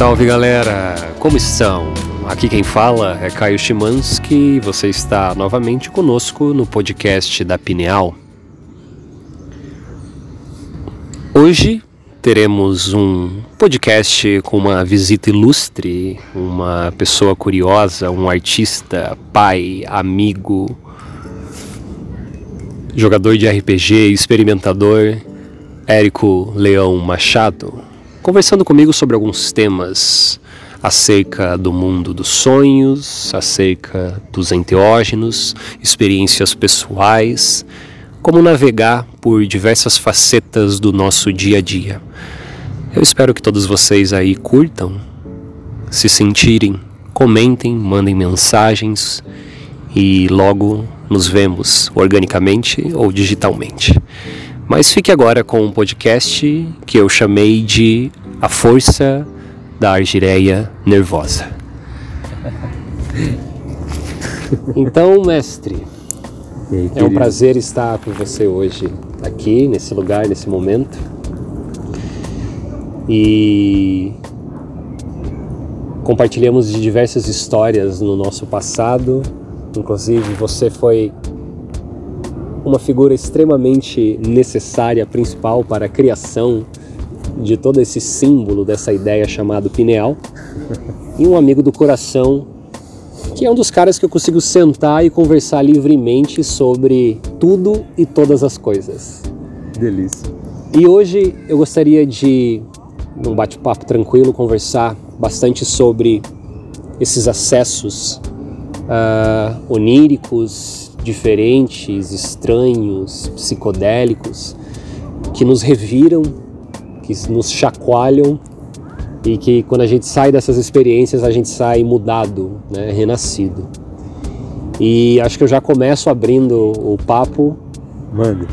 Salve, galera! Como estão? Aqui quem fala é Caio Chimansky e você está novamente conosco no podcast da Pineal. Hoje teremos um podcast com uma visita ilustre, uma pessoa curiosa, um artista, pai, amigo, jogador de RPG, experimentador, Érico Leão Machado, conversando comigo sobre alguns temas acerca do mundo dos sonhos, acerca dos enteógenos, experiências pessoais, como navegar por diversas facetas do nosso dia a dia. Eu espero que todos vocês aí curtam, se sentirem, comentem, mandem mensagens e logo nos vemos organicamente ou digitalmente. Mas fique agora com um podcast que eu chamei de A Força da Argireia Nervosa. Então, mestre, Aí, é um prazer estar com você hoje aqui, nesse lugar, nesse momento. E compartilhamos de diversas histórias no nosso passado. Inclusive, você foi uma figura extremamente necessária, principal para a criação de todo esse símbolo dessa ideia chamado pineal. E um amigo do coração, que é um dos caras que eu consigo sentar e conversar livremente sobre tudo e todas as coisas. delícia. E hoje eu gostaria de, num bate-papo tranquilo, conversar bastante sobre esses acessos ah, oníricos, diferentes, estranhos, psicodélicos, que nos reviram, que nos chacoalham e que quando a gente sai dessas experiências a gente sai mudado, né, renascido. E acho que eu já começo abrindo o papo Mano,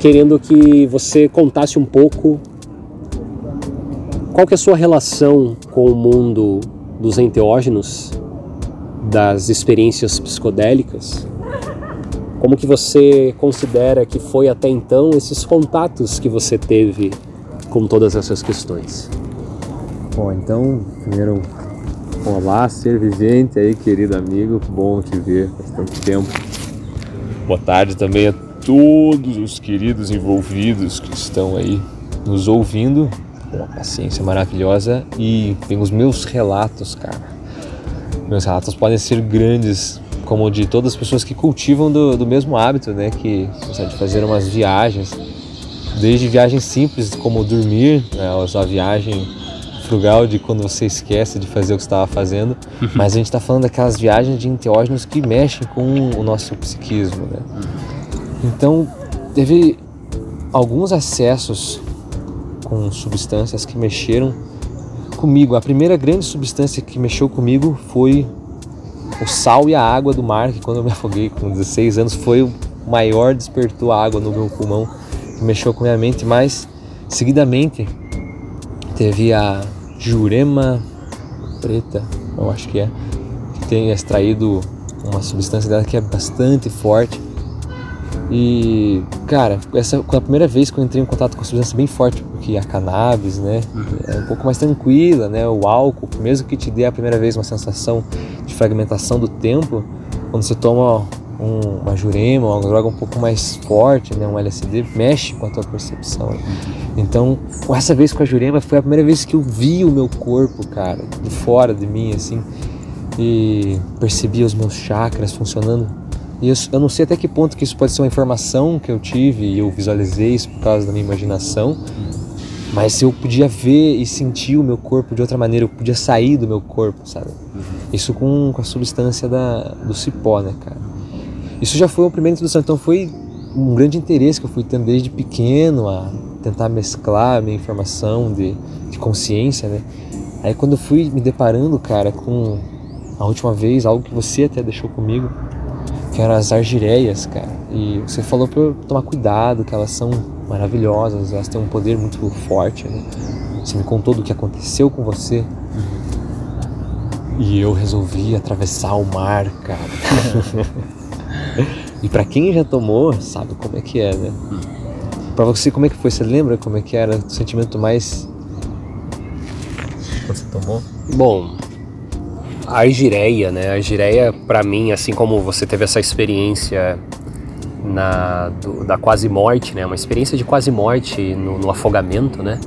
querendo que você contasse um pouco qual que é a sua relação com o mundo dos enteógenos, das experiências psicodélicas. Como que você considera que foi até então esses contatos que você teve com todas essas questões? bom, então, primeiro, olá, ser vigente aí, querido amigo, bom te ver, faz tanto tempo. Boa tarde também a todos os queridos envolvidos que estão aí nos ouvindo, com uma paciência maravilhosa e tem os meus relatos, cara. Meus relatos podem ser grandes, como de todas as pessoas que cultivam do, do mesmo hábito, né, que de fazer umas viagens, desde viagens simples como dormir, né, ou a viagem frugal de quando você esquece de fazer o que estava fazendo, mas a gente está falando daquelas viagens de enteógenos que mexem com o nosso psiquismo, né? Então, teve alguns acessos com substâncias que mexeram comigo. A primeira grande substância que mexeu comigo foi o sal e a água do mar, que quando eu me afoguei com 16 anos foi o maior despertou a água no meu pulmão, que mexeu com a minha mente, mas seguidamente teve a Jurema preta, eu acho que é, que tem extraído uma substância dela que é bastante forte. E, cara, essa foi a primeira vez que eu entrei em contato com uma substância bem forte, porque a cannabis, né, é um pouco mais tranquila, né, o álcool, mesmo que te dê a primeira vez uma sensação fragmentação do tempo, quando você toma um, uma jurema, uma droga um pouco mais forte, né, um LSD, mexe com a tua percepção. Então, essa vez com a jurema foi a primeira vez que eu vi o meu corpo, cara, de fora de mim, assim, e percebi os meus chakras funcionando. E eu, eu não sei até que ponto que isso pode ser uma informação que eu tive e eu visualizei isso por causa da minha imaginação, mas eu podia ver e sentir o meu corpo de outra maneira, eu podia sair do meu corpo, sabe? Isso com, com a substância da, do cipó, né, cara? Isso já foi uma primeira introdução, então foi um grande interesse que eu fui tendo desde pequeno a tentar mesclar a minha informação de, de consciência, né? Aí quando eu fui me deparando, cara, com a última vez, algo que você até deixou comigo, que eram as argireias, cara. E você falou pra eu tomar cuidado, que elas são maravilhosas, elas têm um poder muito forte, né? Você me contou do que aconteceu com você. E eu resolvi atravessar o mar, cara. e pra quem já tomou, sabe como é que é, né? Pra você, como é que foi? Você lembra como é que era o sentimento mais quando você tomou? Bom, a argireia, né? A argireia, para mim, assim como você teve essa experiência na, do, da quase morte, né? Uma experiência de quase morte no, no afogamento, né?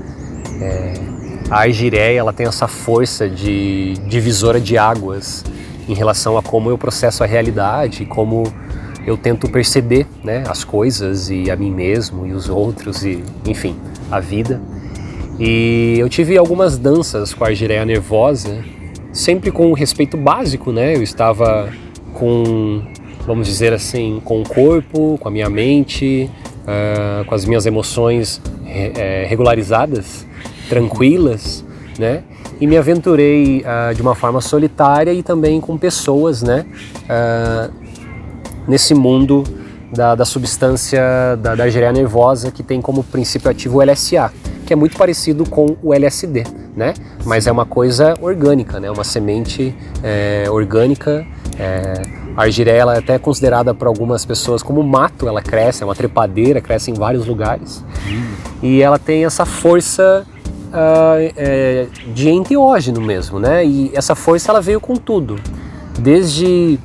É, a argireia, ela tem essa força de divisora de águas em relação a como eu processo a realidade, como eu tento perceber, né? As coisas e a mim mesmo e os outros e, enfim, a vida. E eu tive algumas danças com a argireia nervosa sempre com o respeito básico, né? Eu estava com, vamos dizer assim, com o corpo, com a minha mente, uh, com as minhas emoções re é, regularizadas, tranquilas, né? E me aventurei uh, de uma forma solitária e também com pessoas, né? Uh, nesse mundo da, da substância da, da argeria nervosa que tem como princípio ativo o LSA, que é muito parecido com o LSD né? Mas é uma coisa orgânica, né? Uma semente é, orgânica. É, a argireia ela é até considerada por algumas pessoas como mato, ela cresce, é uma trepadeira, cresce em vários lugares. Hum. E ela tem essa força uh, é, de enteógeno mesmo, né? E essa força ela veio com tudo, desde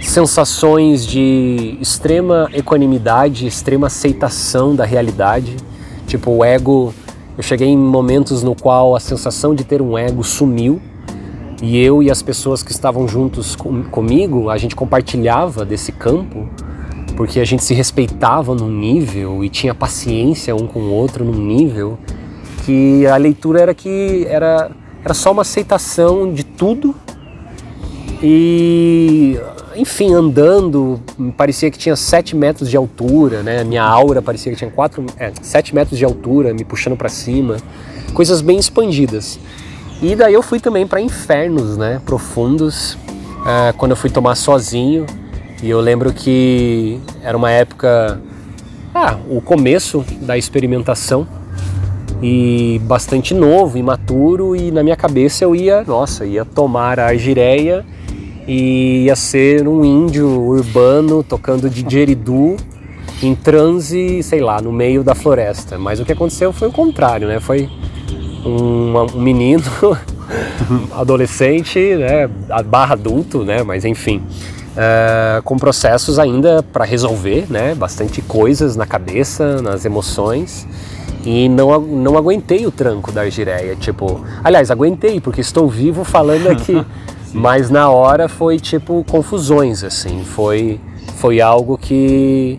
sensações de extrema equanimidade, extrema aceitação da realidade, tipo o ego eu cheguei em momentos no qual a sensação de ter um ego sumiu. E eu e as pessoas que estavam juntos com, comigo, a gente compartilhava desse campo porque a gente se respeitava num nível e tinha paciência um com o outro num nível que a leitura era que era, era só uma aceitação de tudo e enfim, andando, parecia que tinha 7 metros de altura, né? Minha aura parecia que tinha 4, é, 7 metros de altura, me puxando para cima. Coisas bem expandidas. E daí eu fui também para infernos, né? Profundos, é, quando eu fui tomar sozinho. E eu lembro que era uma época, ah, o começo da experimentação e bastante novo, imaturo, e na minha cabeça eu ia, nossa, ia tomar a argireia e ia ser um índio urbano tocando didgeridoo em transe, sei lá, no meio da floresta. Mas o que aconteceu foi o contrário, né? Foi um, um menino, adolescente, né? barra adulto, né? Mas enfim, uh, com processos ainda para resolver, né? Bastante coisas na cabeça, nas emoções. E não, não aguentei o tranco da argireia, tipo... Aliás, aguentei, porque estou vivo falando aqui. Mas na hora foi tipo confusões, assim. Foi, foi algo que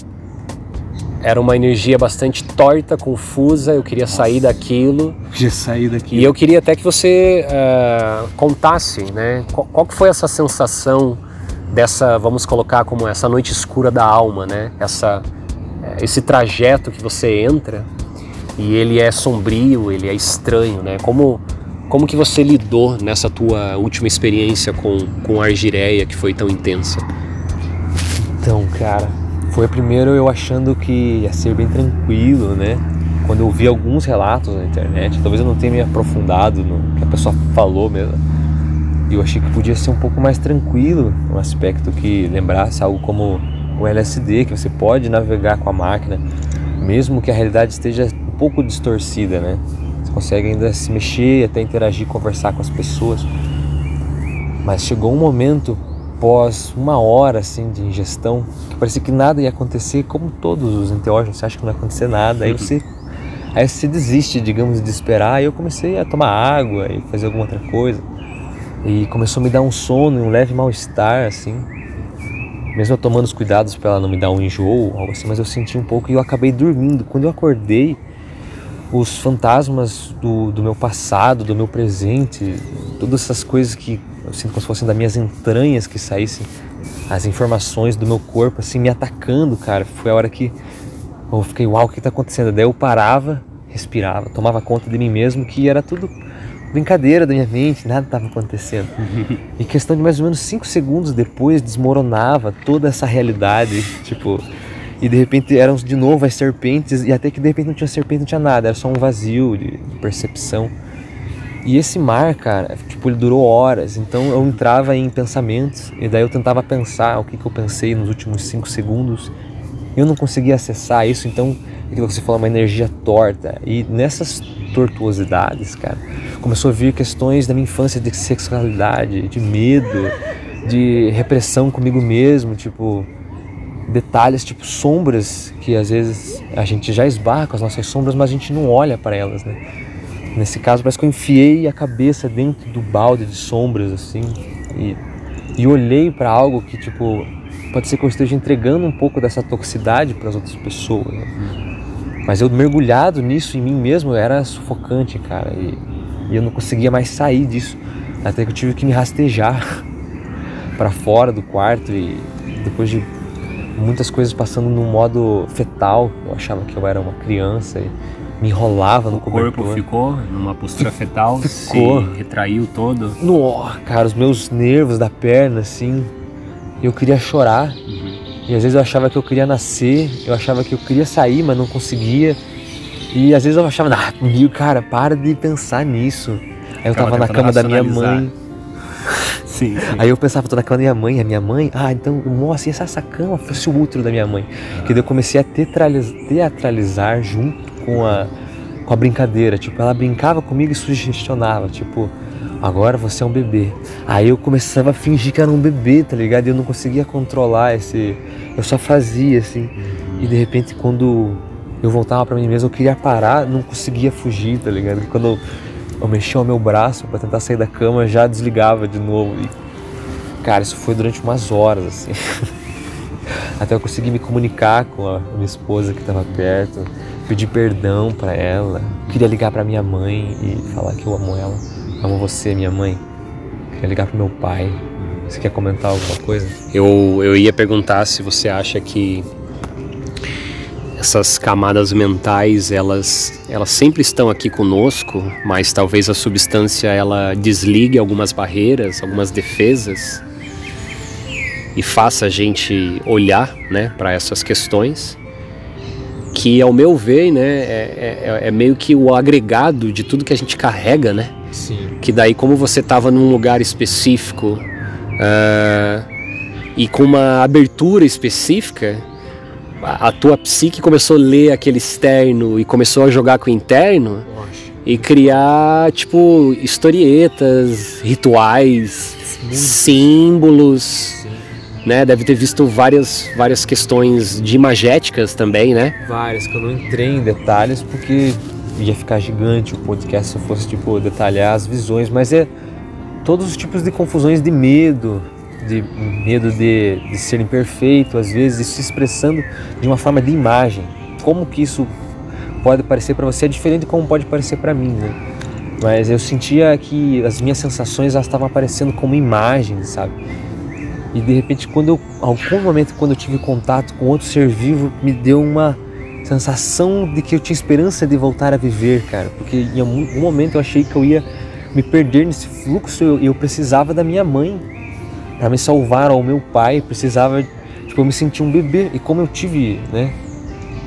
era uma energia bastante torta, confusa. Eu queria sair daquilo. Queria sair daquilo. E eu queria até que você uh, contasse, né? Qual, qual foi essa sensação dessa, vamos colocar como essa noite escura da alma, né? Essa, eh, esse trajeto que você entra e ele é sombrio, ele é estranho, né? Como como que você lidou nessa tua última experiência com, com argireia que foi tão intensa? Então, cara, foi primeiro eu achando que ia ser bem tranquilo, né? Quando eu vi alguns relatos na internet, talvez eu não tenha me aprofundado no que a pessoa falou mesmo. Eu achei que podia ser um pouco mais tranquilo, um aspecto que lembrasse algo como o LSD, que você pode navegar com a máquina, mesmo que a realidade esteja pouco distorcida, né? consegue ainda se mexer, até interagir, conversar com as pessoas. Mas chegou um momento pós uma hora assim de ingestão que parecia que nada ia acontecer, como todos os enteógenos, você acha que não ia acontecer nada, aí você aí você desiste, digamos, de esperar, aí eu comecei a tomar água e fazer alguma outra coisa. E começou a me dar um sono e um leve mal-estar assim. Mesmo eu tomando os cuidados para ela não me dar um enjoo, algo assim, mas eu senti um pouco e eu acabei dormindo. Quando eu acordei, os fantasmas do, do meu passado, do meu presente, todas essas coisas que eu sinto como se fossem das minhas entranhas que saíssem, as informações do meu corpo assim me atacando, cara. Foi a hora que eu fiquei, uau, o que está acontecendo? Daí eu parava, respirava, tomava conta de mim mesmo que era tudo brincadeira da minha mente, nada estava acontecendo. e questão de mais ou menos cinco segundos depois desmoronava toda essa realidade, tipo e de repente eram de novo as serpentes, e até que de repente não tinha serpente, não tinha nada, era só um vazio de percepção. E esse mar, cara, tipo, ele durou horas, então eu entrava em pensamentos, e daí eu tentava pensar o que, que eu pensei nos últimos cinco segundos, Eu não conseguia acessar isso, então aquilo que você falou, uma energia torta. E nessas tortuosidades, cara, começou a vir questões da minha infância de sexualidade, de medo, de repressão comigo mesmo, tipo detalhes, tipo sombras que às vezes a gente já esbarra com as nossas sombras, mas a gente não olha para elas, né? Nesse caso, parece que eu enfiei a cabeça dentro do balde de sombras, assim, e, e olhei para algo que, tipo, pode ser que eu esteja entregando um pouco dessa toxicidade para as outras pessoas. Né? Mas eu mergulhado nisso em mim mesmo era sufocante, cara, e, e eu não conseguia mais sair disso. Até que eu tive que me rastejar para fora do quarto e depois de muitas coisas passando no modo fetal, eu achava que eu era uma criança e me enrolava no o cobertor. corpo ficou numa postura fetal, Ficou. se retraiu todo. No, cara, os meus nervos da perna, assim, eu queria chorar. E às vezes eu achava que eu queria nascer, eu achava que eu queria sair, mas não conseguia. E às vezes eu achava, ah, meu, cara, para de pensar nisso. Aí eu Ficava tava na cama da minha mãe. Sim. Aí eu pensava, tô na cama da minha mãe, a minha mãe, ah, então, nossa, e se essa cama fosse o útero da minha mãe? Que daí eu comecei a teatraliz- teatralizar junto com a, com a brincadeira. Tipo, ela brincava comigo e sugestionava, tipo, agora você é um bebê. Aí eu começava a fingir que era um bebê, tá ligado? E eu não conseguia controlar esse. Eu só fazia, assim. E de repente, quando eu voltava pra mim mesmo, eu queria parar, não conseguia fugir, tá ligado? Quando eu mexia o meu braço pra tentar sair da cama, já desligava de novo. E, cara, isso foi durante umas horas, assim. Até eu conseguir me comunicar com a minha esposa que estava perto, pedir perdão pra ela. Queria ligar pra minha mãe e falar que eu amo ela. Amo você, minha mãe. Queria ligar pro meu pai. Você quer comentar alguma coisa? Eu, eu ia perguntar se você acha que essas camadas mentais elas, elas sempre estão aqui conosco, mas talvez a substância ela desligue algumas barreiras, algumas defesas e faça a gente olhar né, para essas questões que ao meu ver né, é, é, é meio que o agregado de tudo que a gente carrega, né? Sim. que daí como você estava num lugar específico ah, e com uma abertura específica, a, tua psique começou a ler aquele externo e começou a jogar com o interno e criar tipo historietas, rituais, símbolos, né? Deve ter visto várias várias questões de imagéticas também, né? Várias que eu não entrei em detalhes porque ia ficar gigante o podcast se eu fosse tipo detalhar as visões, mas é todos os tipos de confusões de medo, de medo de, de ser imperfeito, às vezes se expressando de uma forma de imagem. Como que isso pode parecer para você é diferente de como pode parecer para mim, né? Mas eu sentia que as minhas sensações elas estavam aparecendo como imagens, sabe? E de repente, quando eu, algum momento, quando eu tive contato com outro ser vivo, me deu uma sensação de que eu tinha esperança de voltar a viver, cara. Porque em algum momento eu achei que eu ia me perder nesse fluxo e eu, eu precisava da minha mãe para me salvar, ou meu pai precisava, tipo, eu me sentia um bebê. E como eu tive, né,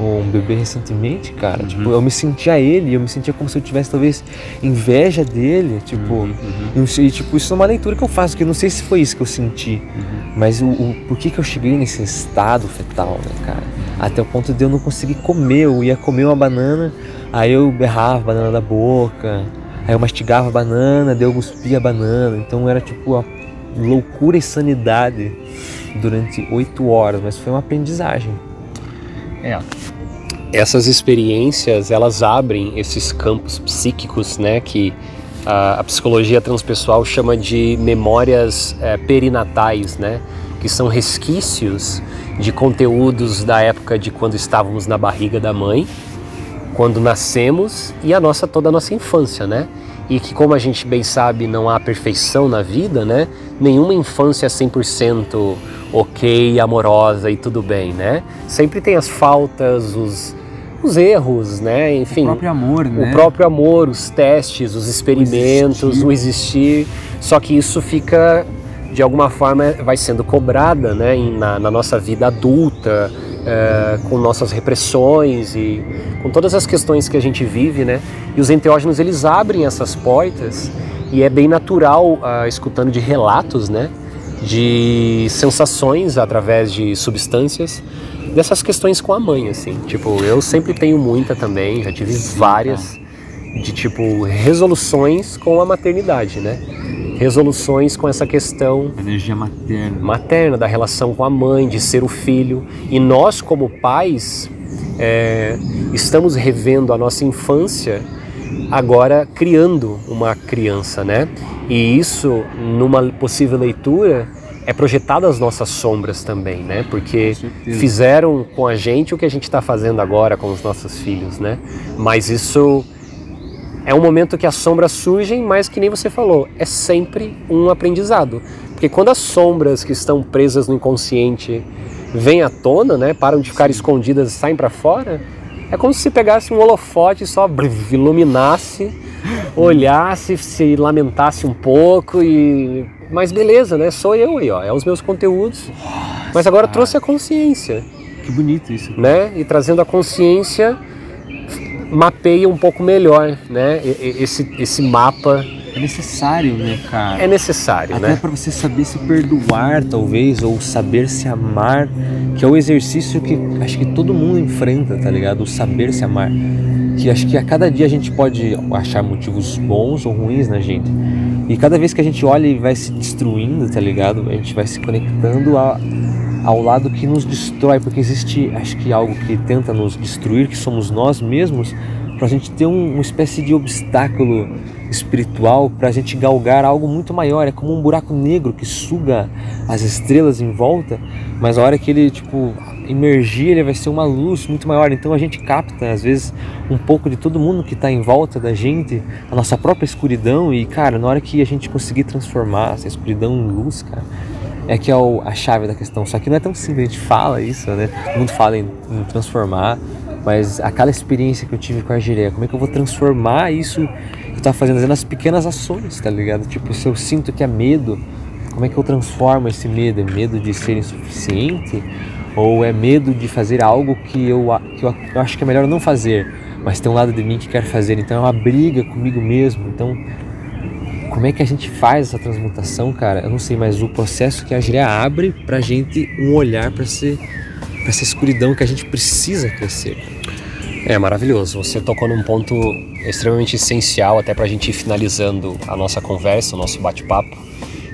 um bebê recentemente, cara, tipo, eu me sentia ele, eu me sentia como se eu tivesse talvez inveja dele, tipo, eu sei, tipo, isso é uma leitura que eu faço, que eu não sei se foi isso que eu senti, mas o, o por que que eu cheguei nesse estado fetal, né, cara? Até o ponto de eu não conseguir comer, eu ia comer uma banana, aí eu berrava a banana da boca, aí eu mastigava a banana, daí eu cuspia a banana, então era tipo a loucura e sanidade durante oito horas, mas foi uma aprendizagem. É. Essas experiências, elas abrem esses campos psíquicos, né, que a, a psicologia transpessoal chama de memórias eh, perinatais, né, que são resquícios de conteúdos da época de quando estávamos na barriga da mãe, quando nascemos e a nossa toda a nossa infância, né? E que como a gente bem sabe, não há perfeição na vida, né? Nenhuma infância é 100% OK, amorosa e tudo bem, né? Sempre tem as faltas, os os erros, né? Enfim, O próprio amor, né? o próprio amor, os testes, os experimentos, o existir. Só que isso fica, de alguma forma, vai sendo cobrada né, na, na nossa vida adulta, eh, com nossas repressões e com todas as questões que a gente vive, né? E os enteógenos, eles abrem essas portas e é bem natural, ah, escutando de relatos, né? de sensações através de substâncias, dessas questões com a mãe, assim. Tipo, eu sempre tenho muita também, já tive várias de tipo resoluções com a maternidade, né? Resoluções com essa questão energia materna, materna da relação com a mãe, de ser o filho. E nós como pais é, estamos revendo a nossa infância agora criando uma criança, né? E isso, numa possível leitura, é projetado as nossas sombras também, né? Porque com fizeram com a gente o que a gente está fazendo agora com os nossos filhos, né? Mas isso é um momento que as sombras surgem, mas que nem você falou, é sempre um aprendizado. Porque quando as sombras que estão presas no inconsciente vêm à tona, né, param de ficar escondidas e saem para fora, é como se pegasse um holofote e só iluminasse, olhasse, se lamentasse um pouco e. Mas beleza, né? Sou eu aí, ó. É os meus conteúdos. Mas agora trouxe a consciência. Que bonito isso. Né? E trazendo a consciência, mapeia um pouco melhor, né? Esse, esse mapa é necessário, né, cara? É necessário, Até né? Até para você saber se perdoar, talvez, ou saber se amar, que é o exercício que acho que todo mundo enfrenta, tá ligado? O saber se amar. Que acho que a cada dia a gente pode achar motivos bons ou ruins na gente. E cada vez que a gente olha e vai se destruindo, tá ligado? A gente vai se conectando a, ao lado que nos destrói, porque existe, acho que algo que tenta nos destruir, que somos nós mesmos, para a gente ter um, uma espécie de obstáculo espiritual para a gente galgar algo muito maior. É como um buraco negro que suga as estrelas em volta, mas a hora que ele tipo emergir, ele vai ser uma luz muito maior. Então a gente capta às vezes um pouco de todo mundo que está em volta da gente, a nossa própria escuridão e cara, na hora que a gente conseguir transformar essa escuridão em luz, cara, é que é o, a chave da questão. Só que não é tão simples, a gente fala isso, né? Todo mundo fala em, em transformar, mas aquela experiência que eu tive com a Gireia, como é que eu vou transformar isso que eu tava fazendo, nas pequenas ações, tá ligado? Tipo, se eu sinto que é medo, como é que eu transformo esse medo? É medo de ser insuficiente? Ou é medo de fazer algo que eu, que eu acho que é melhor não fazer, mas tem um lado de mim que quer fazer? Então é uma briga comigo mesmo. Então, como é que a gente faz essa transmutação, cara? Eu não sei, mas o processo que a Gireia abre pra gente um olhar para para essa escuridão que a gente precisa crescer. É maravilhoso. Você tocou num ponto extremamente essencial até para a gente ir finalizando a nossa conversa, o nosso bate-papo,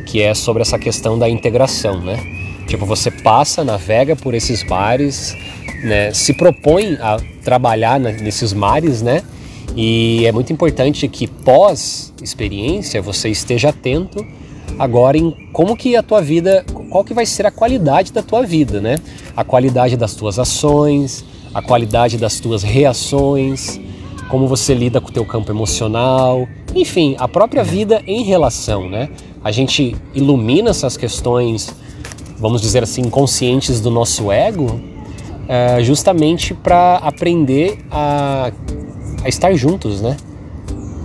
que é sobre essa questão da integração, né? Tipo, você passa, navega por esses mares, né? Se propõe a trabalhar nesses mares, né? E é muito importante que pós experiência você esteja atento agora em como que a tua vida, qual que vai ser a qualidade da tua vida, né? A qualidade das tuas ações, a qualidade das tuas reações, como você lida com o teu campo emocional, enfim, a própria vida em relação, né? A gente ilumina essas questões, vamos dizer assim, inconscientes do nosso ego, é, justamente para aprender a, a estar juntos, né?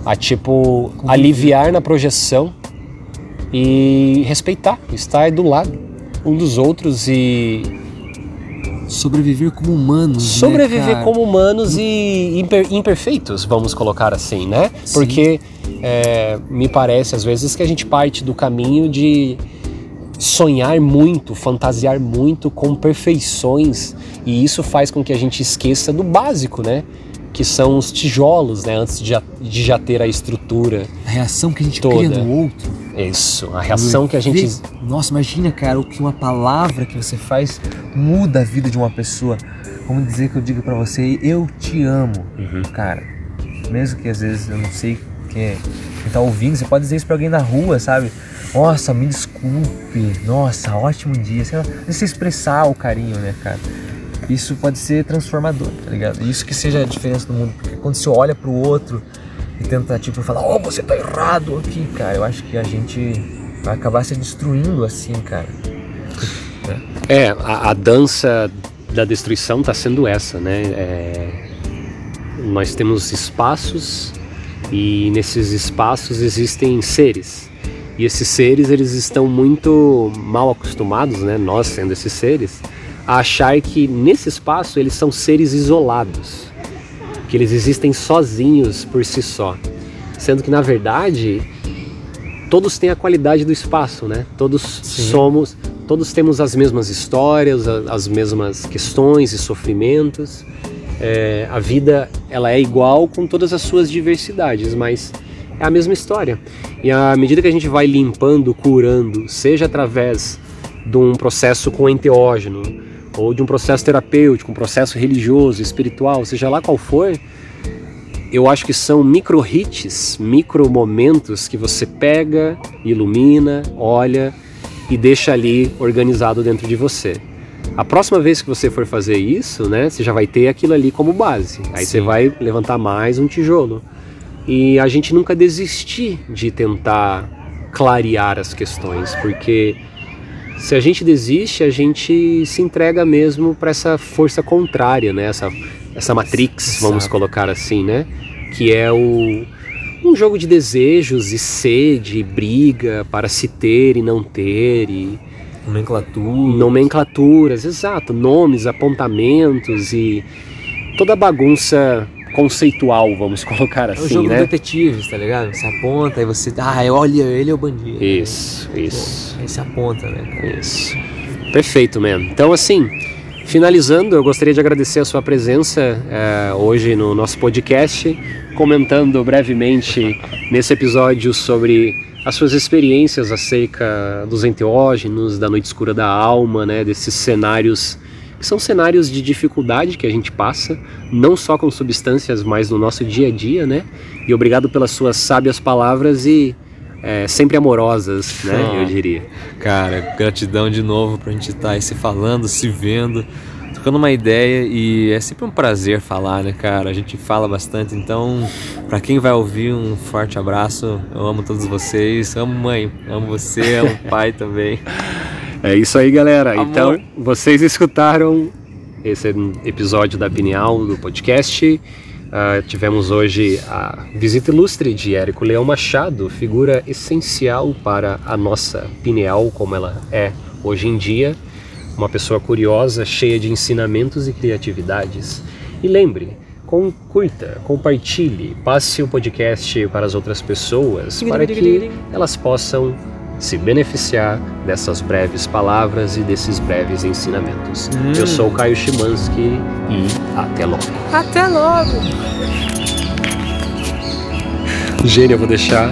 A tipo aliviar na projeção e respeitar, estar do lado um dos outros e sobreviver como humanos, né, sobreviver né, como humanos e imper, imperfeitos, vamos colocar assim, né? Sim. Porque é, me parece às vezes que a gente parte do caminho de sonhar muito, fantasiar muito com perfeições e isso faz com que a gente esqueça do básico, né? Que são os tijolos, né? Antes de já, de já ter a estrutura. A reação que a gente toda. cria no outro. Isso, a reação que a gente. Nossa, imagina, cara, o que uma palavra que você faz muda a vida de uma pessoa. Vamos dizer que eu digo para você, eu te amo, uhum. cara. Mesmo que às vezes eu não sei quem, é, quem tá ouvindo, você pode dizer isso pra alguém na rua, sabe? Nossa, me desculpe. Nossa, ótimo dia. Sei lá, você expressar o carinho, né, cara? Isso pode ser transformador, tá ligado? Isso que seja a diferença do mundo, porque quando você olha pro outro e tenta, tipo, falar, oh, você tá errado aqui, cara, eu acho que a gente vai acabar se destruindo assim, cara. É, a, a dança da destruição tá sendo essa, né? É, nós temos espaços e nesses espaços existem seres. E esses seres, eles estão muito mal acostumados, né? Nós sendo esses seres, a achar que nesse espaço eles são seres isolados, que eles existem sozinhos por si só, sendo que na verdade todos têm a qualidade do espaço, né? Todos Sim. somos, todos temos as mesmas histórias, as mesmas questões e sofrimentos. É, a vida ela é igual com todas as suas diversidades, mas é a mesma história. E à medida que a gente vai limpando, curando, seja através de um processo com enteógeno, ou de um processo terapêutico, um processo religioso, espiritual, seja lá qual for, eu acho que são micro hits, micro momentos que você pega, ilumina, olha e deixa ali organizado dentro de você. A próxima vez que você for fazer isso, né, você já vai ter aquilo ali como base. Aí você Sim. vai levantar mais um tijolo. E a gente nunca desistir de tentar clarear as questões, porque se a gente desiste, a gente se entrega mesmo para essa força contrária, né? Essa, essa matrix, vamos Exato. colocar assim, né? Que é o um jogo de desejos e sede, e briga para se ter e não ter e Nomenclatura. nomenclaturas, exato, nomes, apontamentos e toda a bagunça conceitual, vamos colocar É o assim, jogo do né? detetive, tá ligado? Você aponta e você. Ah, olha, ele é o bandido. Isso, isso. Aí você aponta, né? Isso. Perfeito, man. Então, assim, finalizando, eu gostaria de agradecer a sua presença eh, hoje no nosso podcast, comentando brevemente nesse episódio sobre as suas experiências acerca dos enteógenos, da noite escura da alma, né, desses cenários são cenários de dificuldade que a gente passa, não só com substâncias, mas no nosso dia a dia, né? E obrigado pelas suas sábias palavras e eh, sempre amorosas, né? Ah. Eu diria. Cara, gratidão de novo pra gente estar aí se falando, se vendo, trocando uma ideia e é sempre um prazer falar, né, cara? A gente fala bastante, então, pra quem vai ouvir, um forte abraço. Eu amo todos vocês, amo mãe, amo você, amo pai também. É isso aí, galera. Amor. Então, vocês escutaram esse episódio da Pineal do podcast. Ah, tivemos hoje a visita ilustre de Érico Leão Machado, figura essencial para a nossa Pineal, como ela é hoje em dia. Uma pessoa curiosa, cheia de ensinamentos e criatividades. E lembre, com- curta, compartilhe, passe o podcast para as outras pessoas, para que elas possam se beneficiar dessas breves palavras e desses breves ensinamentos. Hum. Eu sou o Caio Chimansky e até logo. Até logo! Gênio, eu vou deixar